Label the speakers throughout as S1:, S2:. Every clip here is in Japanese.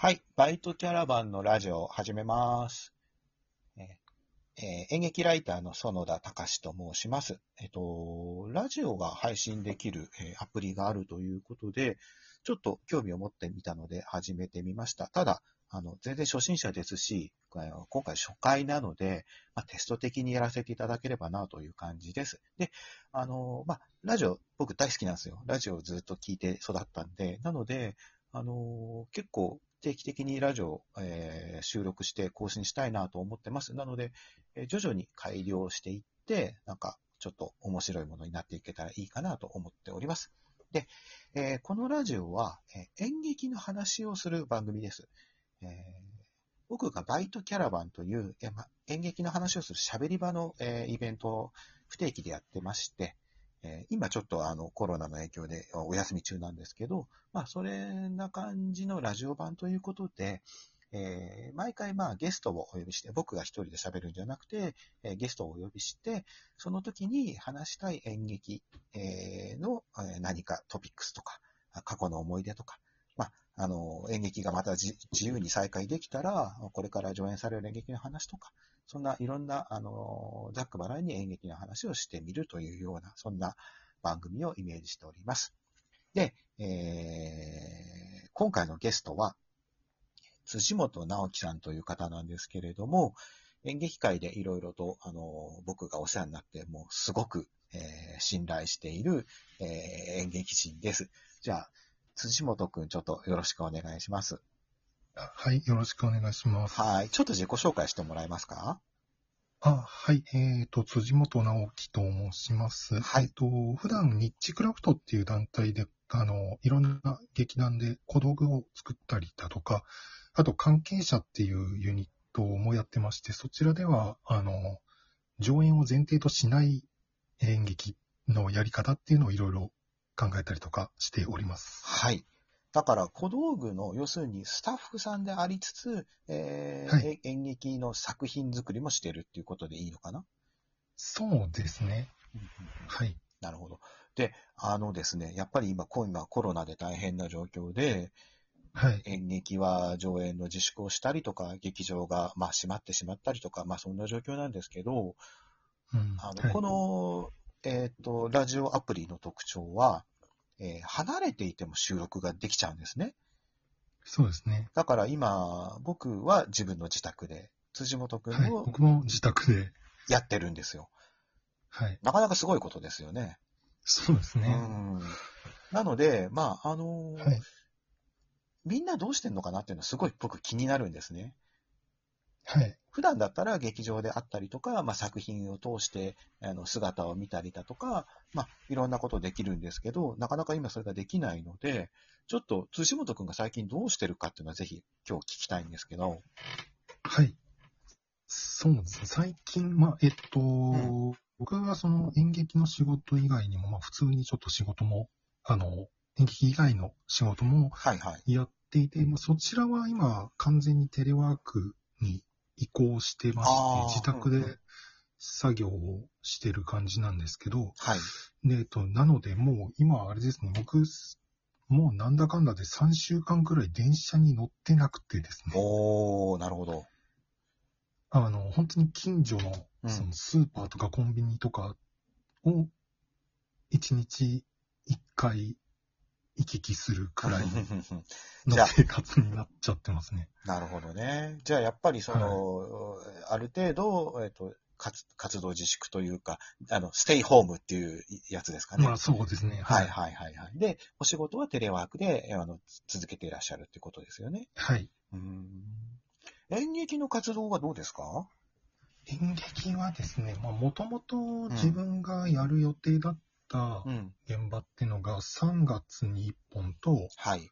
S1: はい。バイトキャラバンのラジオを始めます。え演劇ライターの園田隆と申します。えっと、ラジオが配信できる、えーアプリがあるということで、ちょっと興味を持ってみたので始めてみました。ただ、あの、全然初心者ですし、あの今回初回なので、まあ、テスト的にやらせていただければなという感じです。で、あの、まあ、ラジオ、僕大好きなんですよ。ラジオをずっと聞いて育ったんで、なので、あの結構定期的にラジオ、えー収録して更新したいなと思ってます。なので、えー徐々に改良していって、なんかちょっと面白いものになっていけたらいいかなと思っております。で、えーこのラジオは、えー演劇の話をする番組です。えー僕がバイトキャラバンという、えーま演劇の話をする喋り場の、えーイベントを不定期でやってまして、えー今ちょっとあのコロナの影響でお休み中なんですけど、まあそれな感じのラジオ版ということで、えー毎回まあゲストをお呼びして、僕が一人で喋るんじゃなくて、えーゲストをお呼びして、その時に話したい演劇、えーの、え何かトピックスとか、過去の思い出とか、あ、の、演劇がまた自由に再開できたら、これから上演される演劇の話とか、そんないろんな、あの、ざっくばらんに演劇の話をしてみるというような、そんな番組をイメージしております。で、えー今回のゲストは、辻本直樹さんという方なんですけれども、演劇界でいろいろと、あの、僕がお世話になって、もうすごく、えー信頼している、えー演劇人です。じゃあ、辻本くん、ちょっとよろしくお願いします。
S2: はい、よろしくお願いします。
S1: はい。ちょっと自己紹介してもらえますか？
S2: あ、はい、えっ、と、辻本直樹と申します。
S1: はい
S2: えっ、と、普段、ニッチクラフトっていう団体で、あの、いろんな劇団で小道具を作ったりだとか、あと、関係者っていうユニットもやってまして、そちらでは、あの、上演を前提としない演劇のやり方っていうのをいろいろ考えたりとかしております。
S1: はい。だから、小道具の、要するにスタッフさんでありつつ、えー
S2: はい
S1: え演劇の作品作りもしてるっていうことでいいのかな、
S2: そうですね。はい。
S1: なるほど。で、あのですね、やっぱり今、今コロナで大変な状況で、
S2: はい。
S1: 演劇は上演の自粛をしたりとか、劇場が、まあ、閉まってしまったりとか、まあ、そんな状況なんですけど、
S2: うん
S1: あの、
S2: はい
S1: この、えっ、と、ラジオアプリの特徴は、えー離れていても収録ができちゃうんですね。
S2: そうですね。
S1: だから今、僕は自分の自宅で、辻本くん
S2: はい。
S1: も
S2: 僕も自宅で、
S1: やってるんですよ。
S2: はい。
S1: なかなかすごいことですよね。
S2: そうですね。
S1: うん。なので、まあ、あのー
S2: はい。
S1: みんなどうしてんのかなっていうのはすごい僕気になるんですね。
S2: はい。
S1: 普段だったら劇場であったりとか、まあ、作品を通してあの姿を見たりだとか、まあ、いろんなことできるんですけど、なかなか今それができないので、ちょっと辻本くんが最近どうしてるかっていうのはぜひ今日聞きたいんですけど。
S2: はい。そうですね。最近、まあ、えっと、
S1: ん
S2: 僕はその演劇の仕事以外にも、まあ、普通にちょっと仕事も、あの、演劇以外の仕事も
S1: はいはい。
S2: やっていて、まあ、そちらは今、完全にテレワークに移行してまして、自宅で作業をしてる感じなんですけど、
S1: はい。
S2: で、えっと、なので、もう今、あれですね、僕、もうなんだかんだで3週間くらい電車に乗ってなくてですね、
S1: おー、なるほど。
S2: あの、本当に近所の
S1: うん。
S2: そのスーパーとかコンビニとかを1日1回行き来するくらいの 生活になっちゃってますね。
S1: なるほどね。じゃあやっぱりその、ある程度、えっ、と、活活動自粛というか、あの、ステイホームっていうやつですかね。
S2: まあそうですね。
S1: はいはいはいはい。で、お仕事はテレワークで、あの、続けていらっしゃるってことですよね。
S2: はい。
S1: うーん。演劇の活動はどうですか？
S2: 演劇はですね、まあもともと自分がやる予定だった
S1: うん。
S2: 現場っていうのが3月に1本と
S1: はい。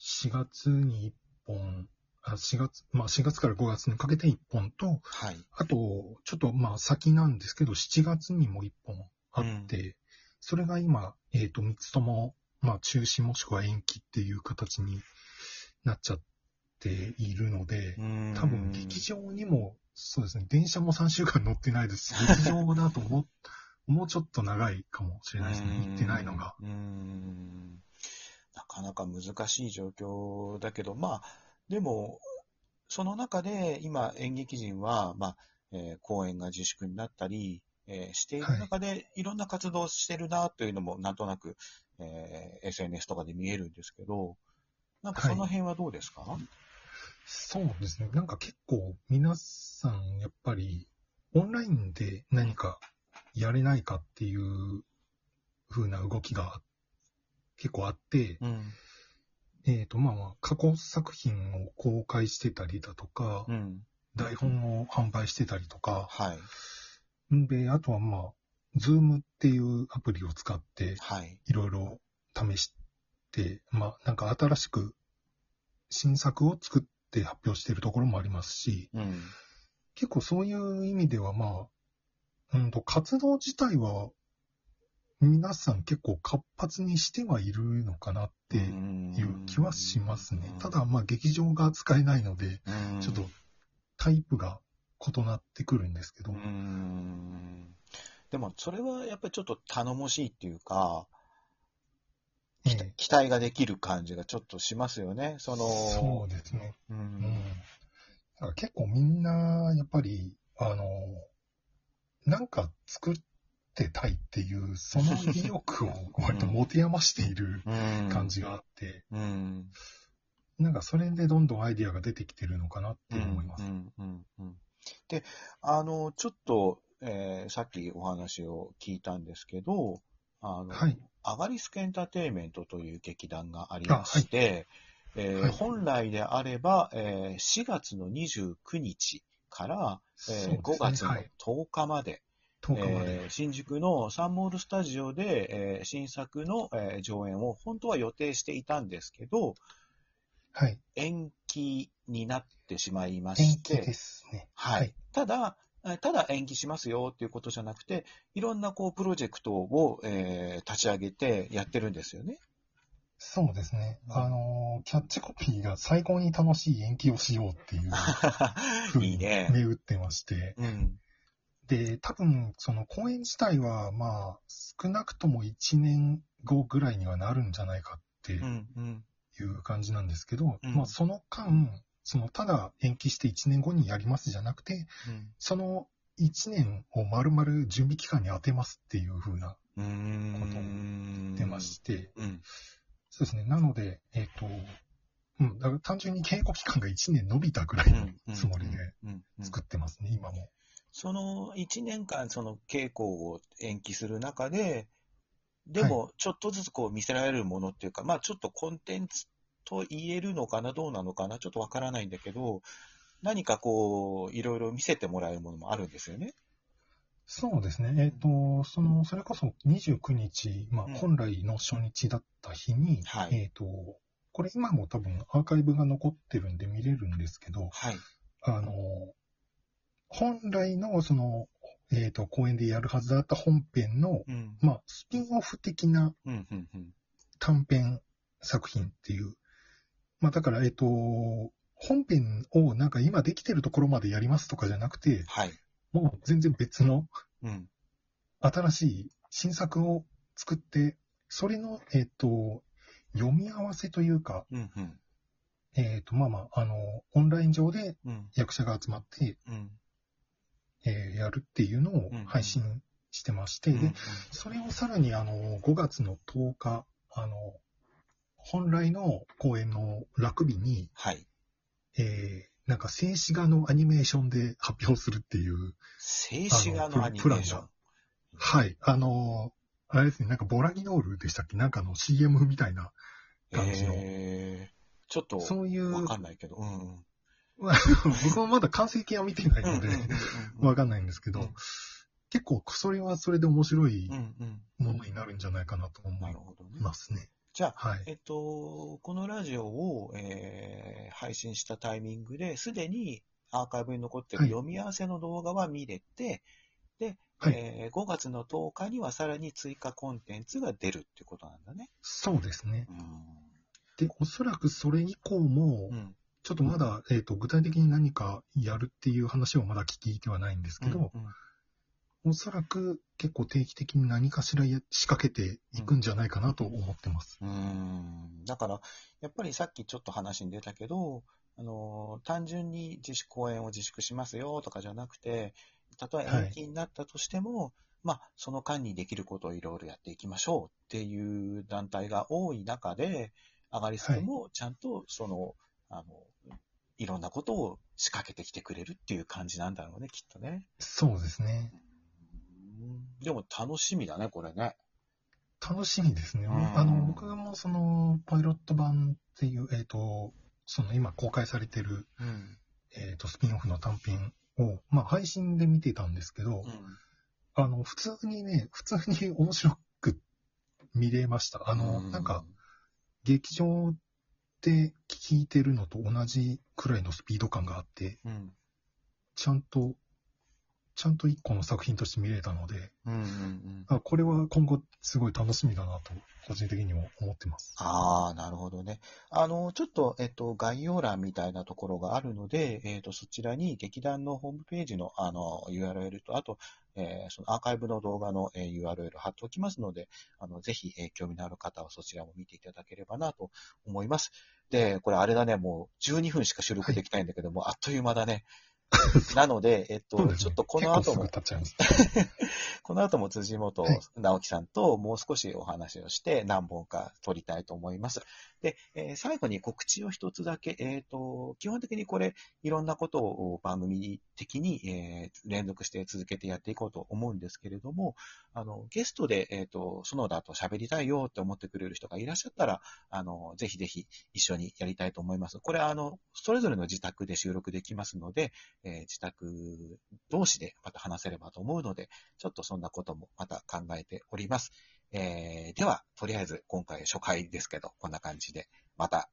S2: 4月に1本、あ4月、まあ4月から5月にかけて1本と、
S1: はい。
S2: あと、ちょっとまあ先なんですけど、7月にも1本あって、それが今、えっ、と、3つとも、まあ中止もしくは延期っていう形になっちゃっているので、多分劇場にも、そうですね、電車も3週間乗ってないですし、劇場だともう、もうちょっと長いかもしれないですね、行ってないのが。
S1: うーん。なかなか難しい状況だけど、まあ、でも、その中で今演劇人は、まあ、えー公演が自粛になったり、えーしている中で、いろんな活動をしてるなというのも、なんとなく、えー SNS とかで見えるんですけど、なんかその辺はどうですか、
S2: そうですね。なんか結構皆さんやっぱりオンラインで何かやれないかっていう風な動きが結構あって、
S1: うん。
S2: えっ、とまあまあ過去作品を公開してたりだとか、
S1: うん。
S2: 台本を販売してたりとか、
S1: はい。
S2: んで、あとはまあ、ズームっていうアプリを使って
S1: はい。
S2: いろいろ試して、まあなんか新しく新作を作って発表しているところもありますし、
S1: うん。
S2: 結構そういう意味ではまあ、うんと活動自体は皆さん結構活発にしてはいるのかなっていう気はしますね。ただまあ劇場が使えないので、
S1: うん、
S2: ちょっとタイプが異なってくるんですけど
S1: う、ん。でも、それはやっぱりちょっと頼もしいっていうか、
S2: ええ
S1: 期待ができる感じがちょっとしますよね。その、
S2: そうですね。
S1: う
S2: うん。
S1: ん。
S2: だから結構みんな、やっぱり、あの、なんか作ってたいっていう、その意欲を割と持て余している
S1: うん
S2: 感じがあって、
S1: うん。
S2: なんかそれでどんどんアイディアが出てきてるのかなって思います。
S1: うんうんうんで、あの、ちょっと、えーさっきお話を聞いたんですけど、あの、
S2: はい。
S1: アガリスクエンターテインメントという劇団がありまして、えー
S2: はい
S1: 本来であれば、えー4月の29日から、えー
S2: そうですね
S1: 5月の
S2: はい
S1: 10日まで、
S2: 10日まで。
S1: えー新宿のサンモールスタジオで、えー新作の、えー上演を本当は予定していたんですけど、
S2: はい。
S1: 延期になってしまいま
S2: 延
S1: して、
S2: 期ですね。
S1: はい。
S2: はい
S1: ただ、えーただ延期しますよっていうことじゃなくて、いろんなこうプロジェクトを、えー立ち上げてやってるんですよね。
S2: そうですね。
S1: うん
S2: あの、キャッチコピーが最高に楽しい延期をしようっていう ふうに
S1: ね。
S2: 銘打ってまして、
S1: うん。
S2: で、多分、その公演自体は、まあ、少なくとも1年後ぐらいにはなるんじゃないかって
S1: うん。うん。
S2: いう感じなんですけど、
S1: うん
S2: まあ、その間、その、ただ延期して1年後にやりますじゃなくて、
S1: うん
S2: その1年を丸々準備期間に当てますっていう風な
S1: うーん。
S2: 出まして、
S1: うん。
S2: そうですね。なので、えっ、と、うん、だから単純に稽古期間が1年伸びたぐらいのつもりで作ってますね、今も。
S1: その1年間、その稽古を延期する中で、でも、ちょっとずつこう見せられるものっていうか、まあちょっとコンテンツと言えるのかな、どうなのかな、ちょっとわからないんだけど、何かこう、いろいろ見せてもらえるものもあるんですよね。
S2: そうですね。えっ、と、その、それこそ29日、まあ
S1: うん、
S2: 本来の初日だった日に、
S1: はい
S2: えっ、と、これ今も多分アーカイブが残ってるんで見れるんですけど、
S1: はい。
S2: あの、本来のその、えっ、と、公演でやるはずだった本編の、
S1: うん。
S2: まあ、スピンオフ的な。短編作品っていう。まあだから、えっ、と、本編をなんか今できてるところまでやりますとかじゃなくて、
S1: はい。
S2: もう全然別の
S1: うん。
S2: 新しい新作を作って、それの、えっ、と、読み合わせというか、
S1: うん、うん。
S2: えっ、と、まあまあ、あの、オンライン上で
S1: うん。
S2: 役者が集まって、
S1: うん。
S2: えーやるっていうのを
S1: うん
S2: 配信してまして、
S1: うん
S2: で、それをさらにあの、5月の10日、あの、本来の公演の楽日に、
S1: はい。
S2: えーなんか静止画のアニメーションで発表するっていう、
S1: 静止画のアニメーション。
S2: はい、あの、あれですね、なんかボラギノールでしたっけ？なんかの CM みたいな感じの、
S1: えー、ちょっと、
S2: そういう、
S1: わかんないけど。うんうん。
S2: 僕もまだ完成形は見てないので、わかんないんですけど、
S1: うん
S2: 結構それはそれで面白い。ものになるんじゃないかなと思
S1: ない。
S2: ますね。
S1: じゃあ、
S2: はい。
S1: えっと、このラジオを、えー配信したタイミングで、すでにアーカイブに残ってる
S2: はい
S1: 読み合わせの動画は見れて、で、
S2: はい
S1: えー5月の10日にはさらに追加コンテンツが出るっていうことなんだね。
S2: そうですね。
S1: う
S2: で、おそらくそれ以降も
S1: ん。う、ん。
S2: ちょっとまだ、えっ、と、具体的に何かやるっていう話はまだ聞いてはないんですけど、
S1: うんうん
S2: おそらく結構定期的に何かしらや仕掛けていくんじゃないかなと思ってます。
S1: うーんだから、やっぱりさっきちょっと話に出たけど、あの、単純に自主公演を自粛しますよとかじゃなくて、たとえ延期になったとしても、はい、まあ、その間にできることをいろいろやっていきましょうっていう団体が多い中で、アガリスクもちゃんとその、はい、あの、いろんなことを仕掛けてきてくれるっていう感じなんだろうね、きっとね。
S2: そうですね。
S1: でも楽しみだね、これね。
S2: 楽しみですね。あの、僕もその、パイロット版っていう、えっ、ー、と、その今公開されてる、うん、えっ、と、スピンオフの単品を、まあ、配信で見てたんですけど、うん、あの、普通にね、普通に面白く見れました。あの、うん、なんか、劇場で聞いてるのと同じくらいのスピード感があって、ちゃんとちゃんと一個の作品として見れたので、うんうんうん、あこれは今後すごい楽しみだなと、個人的にも思ってます。
S1: ああ、なるほどね。あの、ちょっと、えっと、概要欄みたいなところがあるので、えっと、そちらに劇団のホームページの、あの、URL と、あと、えー、そのアーカイブの動画の、えー、URL 貼っておきますので、あの、ぜひ、えー、興味のある方はそちらも見ていただければなと思います。で、これあれだね、もう12分しか収録できないんだけども、はい、あっという間だね。なので、えっと、ね、ちょっとこの後も、この後も辻本直樹さんともう少しお話をして何本か撮りたいと思います。で、えー、最後に告知を一つだけ、えっ、ー、と、基本的にこれ、いろんなことを番組的に、えー、連続して続けてやっていこうと思うんですけれども、あの、ゲストで、えっ、と、園田と喋りたいよって思ってくれる人がいらっしゃったら、あの、ぜひぜひ一緒にやりたいと思います。これ、あの、それぞれの自宅で収録できますので、えー、自宅同士でまた話せればと思うので、ちょっとそんなこともまた考えております。えー、では、とりあえず今回初回ですけど、こんな感じで、また